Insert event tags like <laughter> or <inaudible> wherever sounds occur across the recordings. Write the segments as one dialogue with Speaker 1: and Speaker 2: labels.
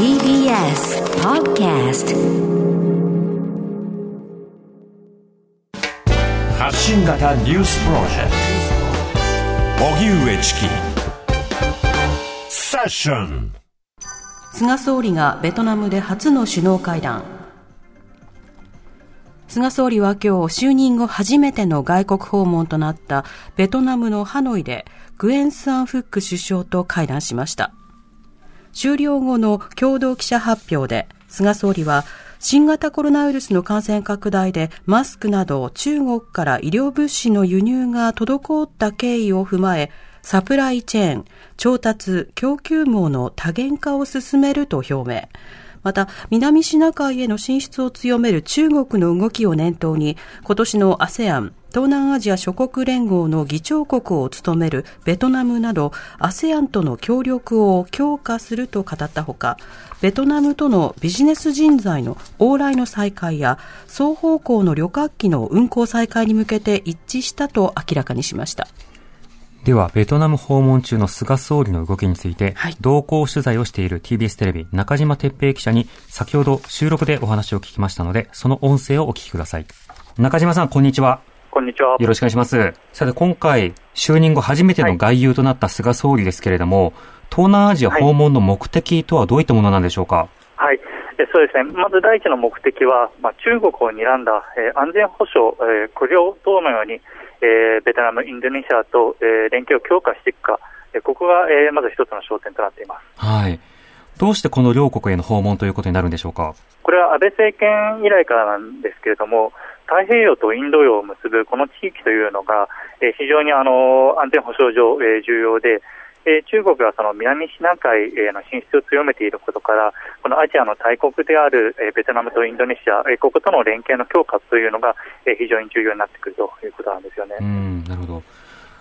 Speaker 1: TBS Podcast
Speaker 2: 発信型ニュースプロジェクト。荻上チキ。セッション。
Speaker 3: 菅総理がベトナムで初の首脳会談。菅総理は今日就任後初めての外国訪問となったベトナムのハノイでグエン・スアン・フック首相と会談しました終了後の共同記者発表で菅総理は新型コロナウイルスの感染拡大でマスクなど中国から医療物資の輸入が滞った経緯を踏まえサプライチェーン、調達、供給網の多元化を進めると表明。また、南シナ海への進出を強める中国の動きを念頭に、今年の ASEAN、東南アジア諸国連合の議長国を務めるベトナムなど ASEAN との協力を強化すると語ったほか、ベトナムとのビジネス人材の往来の再開や双方向の旅客機の運航再開に向けて一致したと明らかにしました。
Speaker 4: では、ベトナム訪問中の菅総理の動きについて、はい、同行取材をしている TBS テレビ中島哲平記者に先ほど収録でお話を聞きましたので、その音声をお聞きください。中島さん、こんにちは。
Speaker 5: こんにちは。
Speaker 4: よろしくお願いします。さて、今回、就任後初めての外遊となった菅総理ですけれども、はい、東南アジア訪問の目的とはどういったものなんでしょうか？
Speaker 5: はい。そうですね。まず第一の目的は、まあ、中国を睨んだ、えー、安全保障、えー、国領等のように、えー、ベトナム、インドネシアと、えー、連携を強化していくか、えー、ここが、えー、まず一つの焦点となっています。
Speaker 4: はい。どうしてこの両国への訪問ということになるんでしょうか？
Speaker 5: これは安倍政権以来からなんですけれども、太平洋とインド洋を結ぶこの地域というのが、えー、非常にあの安全保障上、えー、重要で、えー、中国がその南シナ海への進出を強めていることから、このアジアの大国である、えー、ベトナムとインドネシア、えー、こことの連携の強化というのが、えー、非常に重要になってくるということなんですよね。
Speaker 4: うんなるほど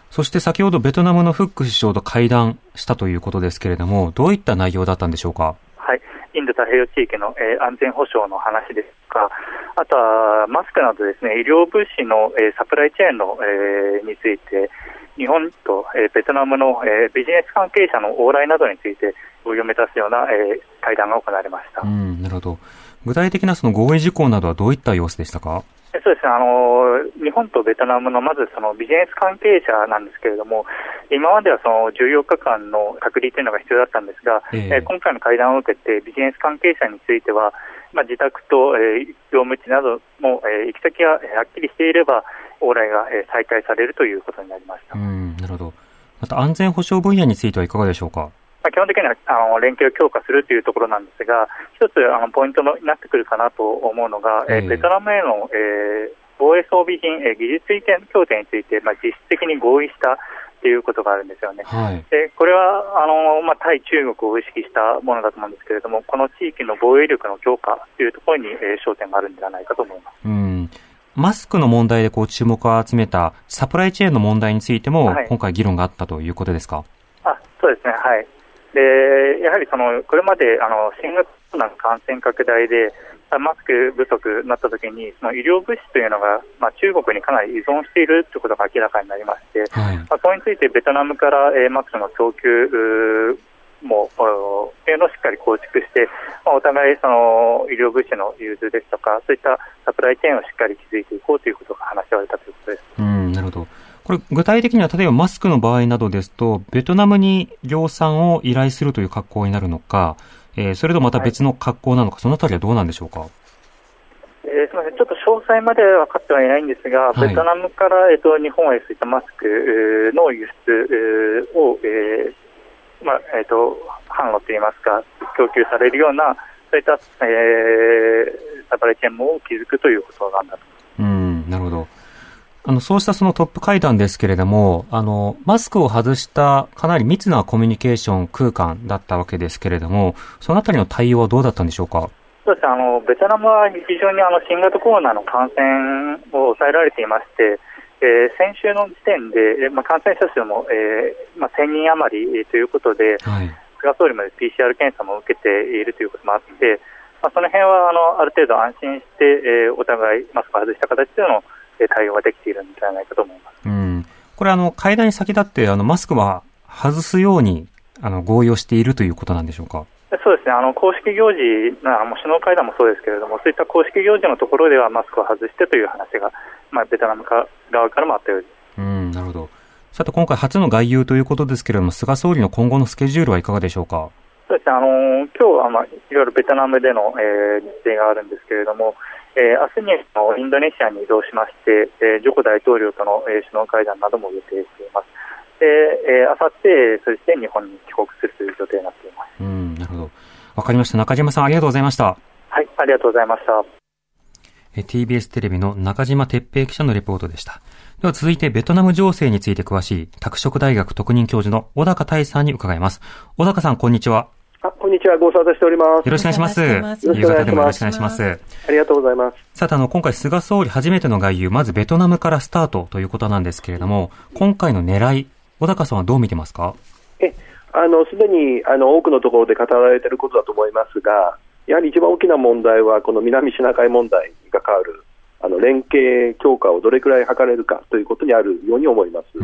Speaker 4: そして先ほどベトナムのフック首相と会談したということですけれども、どういった内容だったんでしょうか？
Speaker 5: はい、インド太平洋地域の、えー、安全保障の話ですとか、あとはマスクなどですね、医療物資の、えー、サプライチェーンの、えー、について、日本と、えー、ベトナムの、えー、ビジネス関係者の往来などについて合意を目指すような、えー、会談が行われました。
Speaker 4: うんなるほど。具体的なその合意事項などはどういった様子でしたか？
Speaker 5: そうですね、あの日本とベトナムのまずそのビジネス関係者なんですけれども、今まではその14日間の隔離というのが必要だったんですが、えー、今回の会談を受けて、ビジネス関係者については、まあ、自宅と、えー、業務地なども、えー、行き先がはっきりしていれば、往来が、えー、再開されるということになりました。
Speaker 4: うんなるほどまた安全保障分野についてはいかがでしょうか？
Speaker 5: まあ、基本的にはあの連携を強化するというところなんですが、一つあのポイントになってくるかなと思うのが、えー、ベトナムへの、えー、防衛装備品、えー、技術移転協定について、まあ、実質的に合意したということがあるんですよね。はい、でこれはあの、まあ、対中国を意識したものだと思うんですけれども、この地域の防衛力の強化というところに、えー、焦点があるんではないかと思います。
Speaker 4: うんマスクの問題でこう注目を集めたサプライチェーンの問題についても、今回議論があったということですか？
Speaker 5: あそうですね、はい。でやはりそのこれまであの新型コロナの感染拡大で、マスク不足になったときに、その医療物資というのが、まあ、中国にかなり依存しているということが明らかになりまして、はい、まあ、それについてベトナムから、えー、マスクの供給も、っていうのをしっかり構築して、まあ、お互いその医療物資の融通ですとか、そういったサプライチェーンをしっかり築いていこうということが話し合われたということです。
Speaker 4: うんなるほどこれ、具体的には例えばマスクの場合などですと、ベトナムに量産を依頼するという格好になるのか、えー、それとまた別の格好なのか、はい、そのあたりはどうなんでしょうか？
Speaker 5: えー、すみません、ちょっと詳細までは分かってはいないんですが、はい、ベトナムから、えーと、日本へそういったマスクの輸出を、えーまあえーと販路といいますか、供給されるような、そういった、えー、サプライチェーンも築くということなんだと。
Speaker 4: あの、そうしたそのトップ会談ですけれども、あの、マスクを外したかなり密なコミュニケーション空間だったわけですけれども、そのあたりの対応はどうだったんでしょうか？
Speaker 5: そうですあの、ベトナムは非常にあの新型コロナの感染を抑えられていまして、えー、先週の時点で、まあ、感染者数も、えーまあ、1000人余り、えー、ということで、はい、菅総理まで PCR 検査も受けているということもあって、まあ、その辺はあのある程度安心して、えー、お互いマスクを外した形での対応ができているんじゃないかと思います。
Speaker 4: うん、これあの、会談に先立ってあのマスクは外すようにあの合意をしているということなんでしょうか？
Speaker 5: そうですね、あの公式行事な、もう首脳会談もそうですけれども、そういった公式行事のところではマスクを外してという話が、まあ、ベトナム側からもあったようです。
Speaker 4: うんなるほどさて、今回初の外遊ということですけれども、菅総理の今後のスケジュールはいかがでしょうか？
Speaker 5: そうですね、あの今日は、まあ、いろいろベトナムでの、えー、日程があるんですけれども、えー、明日にのインドネシアに移動しまして、えー、ジョコ大統領との、えー、首脳会談なども予定しています。で、えー、あさって、そして日本に帰国するという予定になっています。
Speaker 4: うん、なるほど。わかりました。中島さん、ありがとうございました。
Speaker 5: はい、ありがとうございました。
Speaker 4: TBS テレビの中島哲平記者のレポートでした。では続いてベトナム情勢について詳しい拓殖大学特任教授の小高大さんに伺います。小高さん、こんにちは。
Speaker 1: あ、こんにちは。ご無沙汰しております。
Speaker 4: よろしくお願いします。夕方でもよろしくお願いします。
Speaker 1: ありがとうございます。
Speaker 4: さて、あの、今回菅総理初めての外遊、まずベトナムからスタートということなんですけれども、今回の狙い、小高さんはどう見てますか？
Speaker 1: え、あの、すでに、あの、多くのところで語られていることだと思いますが、やはり一番大きな問題は、この南シナ海問題が変わる、あの、連携強化をどれくらい図れるかということにあるように思います。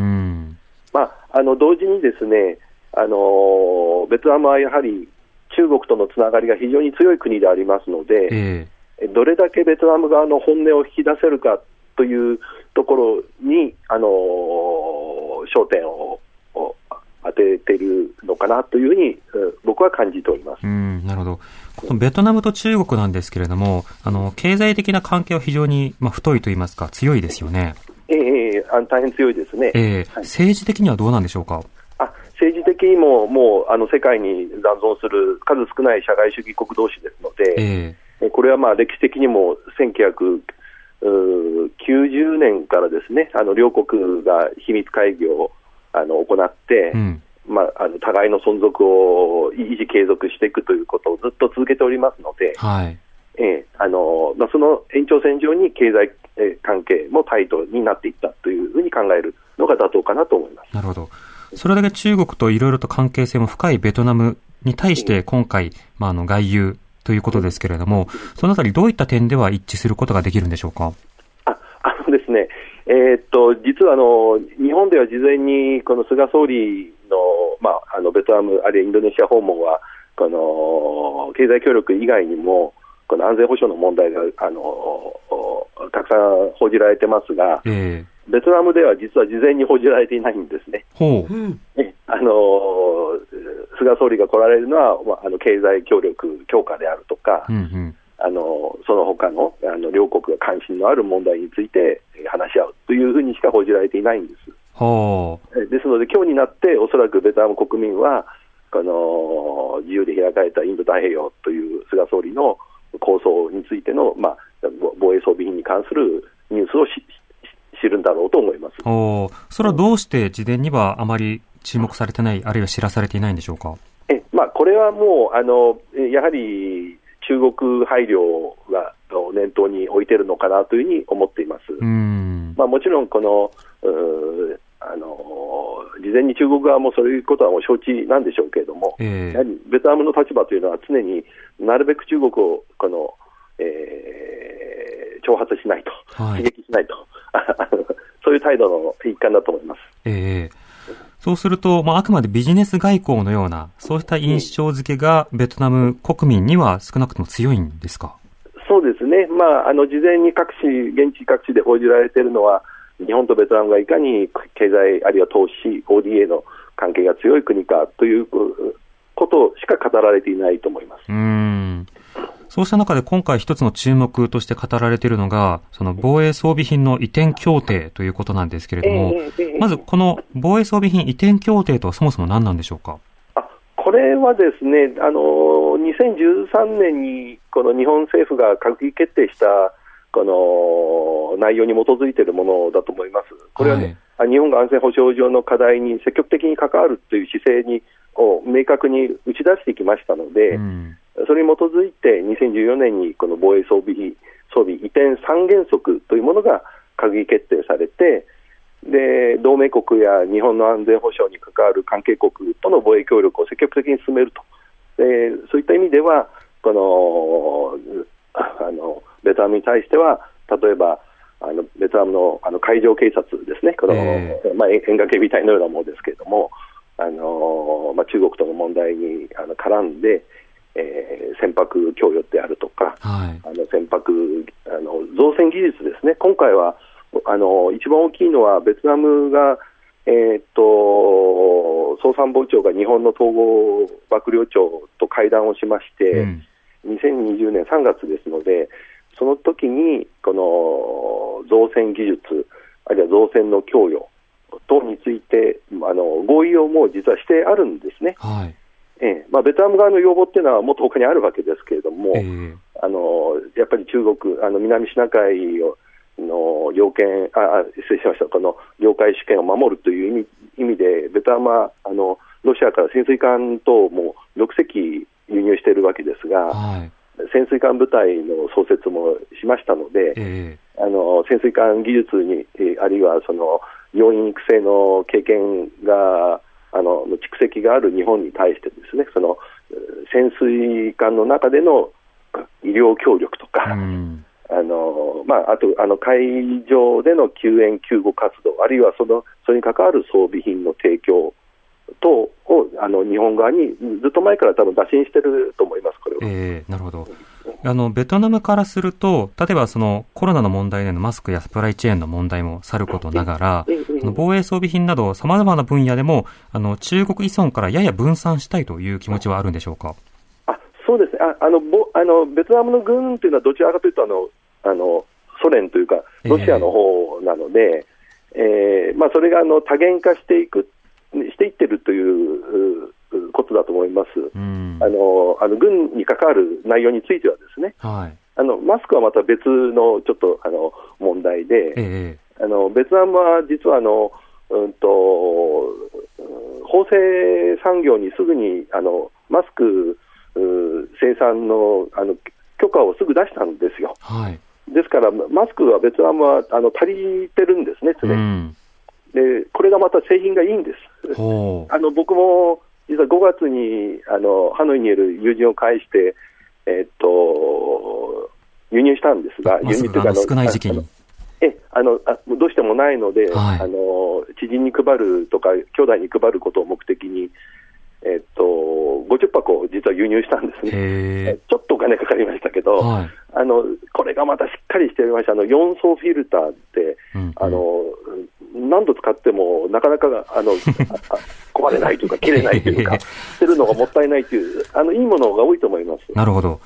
Speaker 1: まあ、あの、同時にですね、あの、ベトナムはやはり中国とのつながりが非常に強い国でありますので、えー、どれだけベトナム側の本音を引き出せるかというところに、あの焦点を当てているのかなというふうに、僕は感じております。
Speaker 4: うんなるほど。このベトナムと中国なんですけれども、あの経済的な関係は非常に、まあ、太いといいますか、強いですよね。
Speaker 1: ええー、あ大変強いですね、
Speaker 4: えー、はい、政治的にはどうなんでしょうか？
Speaker 1: 的にももうあの世界に残存する数少ない社会主義国同士ですので、えー、これはまあ歴史的にも1990年からですねあの両国が秘密会議をあの行って、うん、まあ、あの互いの存続を維持継続していくということをずっと続けておりますので、はい。えーあのまあ、その延長線上に経済、えー、関係もタイトになっていったというふうに考えるのが妥当かなと思います。
Speaker 4: なるほどそれだけ中国といろいろと関係性も深いベトナムに対して今回、まあ、あの外遊ということですけれども、そのあたりどういった点では一致することができるんでしょうか？
Speaker 1: ああのですね、えー、っと実はあの日本では事前にこの菅総理の,、まあ、あのベトナム、あるいはインドネシア訪問はこの経済協力以外にもこの安全保障の問題があのたくさん報じられてますが、えーベトナムでは実は事前に報じられていないんですね。ほうあの菅総理が来られるのは、まあ、あの経済協力強化であるとか、うんうん、あのその他のあの両国が関心のある問題について話し合うというふうにしか報じられていないんです。ほうですので、今日になって、おそらくベトナム国民は、この自由で開かれたインド太平洋という菅総理の構想についての、まあ、防衛装備品に関するニュースをし知るんだろうと思います。
Speaker 4: おそれはどうして事前にはあまり注目されてない、あるいは知らされていないんでしょうか？
Speaker 1: え、まあ、これはもうあの、やはり中国配慮が念頭に置いてるのかなというふうに思っています。まあ、もちろんこのあの事前に中国側もそういうことはもう承知なんでしょうけれども、えー、やはりベトナムの立場というのは常になるべく中国をこの、えー、挑発しないと、はい、刺激しないと <laughs> そういう態度の一環だと思います。
Speaker 4: えーそうすると、まあ、あくまでビジネス外交のような、そうした印象付けが、ベトナム国民には少なくとも強いんですか？
Speaker 1: そうですね、まあ、あの事前に各地、現地各地で報じられているのは、日本とベトナムがいかに経済、あるいは投資、ODA の関係が強い国かということしか語られていないと思います。うん
Speaker 4: そうした中で今回一つの注目として語られているのが、その防衛装備品の移転協定ということなんですけれども、まずこの防衛装備品移転協定とはそもそも何なんでしょうか？
Speaker 1: あこれはですね、あの2013年にこの日本政府が閣議決定したこの内容に基づいているものだと思います。これはね、はい、日本が安全保障上の課題に積極的に関わるという姿勢にを明確に打ち出してきましたので、うん、それに基づいて2014年にこの防衛装備装備移転三原則というものが閣議決定されてで同盟国や日本の安全保障に関わる関係国との防衛協力を積極的に進めると。でそういった意味ではこのあのベトナムに対しては例えばあのベトナムのあの海上警察ですね、この、えー、まあ、沿岸警備隊のようなものですけれども、あのまあ、中国との問題にあの絡んで、えー、船舶供与であるとか、
Speaker 4: はい、
Speaker 1: あの船舶あの造船技術ですね、今回はあの一番大きいのはベトナムが、えー、っと総参謀長が日本の統合幕僚長と会談をしまして、うん、2020年3月ですので、その時にこの造船技術、あるいは造船の供与等についてあの合意をもう実はしてあるんですね。
Speaker 4: はい
Speaker 1: ええ。まあ、ベトナム側の要望っていうのはもっと他にあるわけですけれども、えー、あのやっぱり中国、あの南シナ海をの要件あ失礼しました、この領海主権を守るという意味意味で、ベトナムはあのロシアから潜水艦等も6隻輸入しているわけですが、
Speaker 4: はい、
Speaker 1: 潜水艦部隊の創設もしましたので、
Speaker 4: え
Speaker 1: ー、あの潜水艦技術に、あるいはその要員育成の経験があの蓄積がある日本に対してですね、その潜水艦の中での医療協力とか、
Speaker 4: うん。
Speaker 1: あのまあ、あとあの海上での救援・救護活動、あるいはそのそれに関わる装備品の提供等をあの日本側にずっと前から多分打診してると思います、これは。
Speaker 4: えー、なるほど。あの、ベトナムからすると、例えばそのコロナの問題でのマスクやサプライチェーンの問題もさることながら、防衛装備品など様々な分野でも、あの、中国依存からやや分散したいという気持ちはあるんでしょうか？
Speaker 1: そうですね、ああのぼあのベトナムの軍というのは、どちらかというとあのあの、ソ連というか、ロシアの方なので、えー、えー、まあ、それがあの多元化していくしていってるということだと思います、あのあの軍に関わる内容については、ですね、
Speaker 4: はい、
Speaker 1: あのマスクはまた別のちょっとあの問題で、
Speaker 4: え
Speaker 1: ー、あのベトナムは実はあの、うんと、縫製産業にすぐにあのマスク生産のあの許可をすぐ出したんですよ。
Speaker 4: はい、
Speaker 1: ですから、マスクはベトナムはあの足りてるんですね、常に、うん、で。これがまた製品がいいんです。<laughs> あの僕も実は5月にあのハノイにいる友人を介して、えー、っと輸入したんですが、輸入
Speaker 4: というか少ない時期に。
Speaker 1: えあのあどうしてもないので、
Speaker 4: はい、
Speaker 1: あの知人に配るとか、兄弟に配ることを目的に、えっと、50箱実は輸入したんですね。ちょっとお金かかりましたけど、
Speaker 4: はい、
Speaker 1: あのこれがまたしっかりしておりまして、あの4層フィルターって、うんうん、あの何度使ってもなかなかあの <laughs> 壊れないというか、切れないというか、<laughs> 捨てるのがもったいないという、あのいいものが多いと思います。
Speaker 4: なるほど。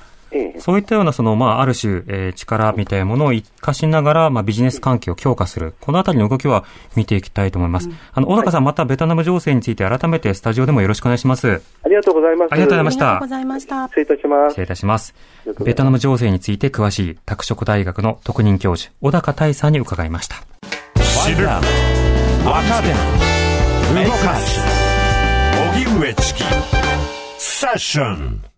Speaker 4: そういったような、その、まあ、ある種、えー、力みたいなものを生かしながら、まあ、ビジネス関係を強化する。このあたりの動きは見ていきたいと思います。うん、あの、小高さん、またベトナム情勢について改めてスタジオでもよろしくお願いします。
Speaker 1: ありがとうございます。
Speaker 4: ありがとうございました。あ
Speaker 3: りがとうございました。
Speaker 1: 失礼いたします。
Speaker 4: 失礼いたします。ベトナム情勢について詳しい、拓殖大学の特任教授、小高大さんに伺いました。知る、若手、動かす、荻上チキ、セッション。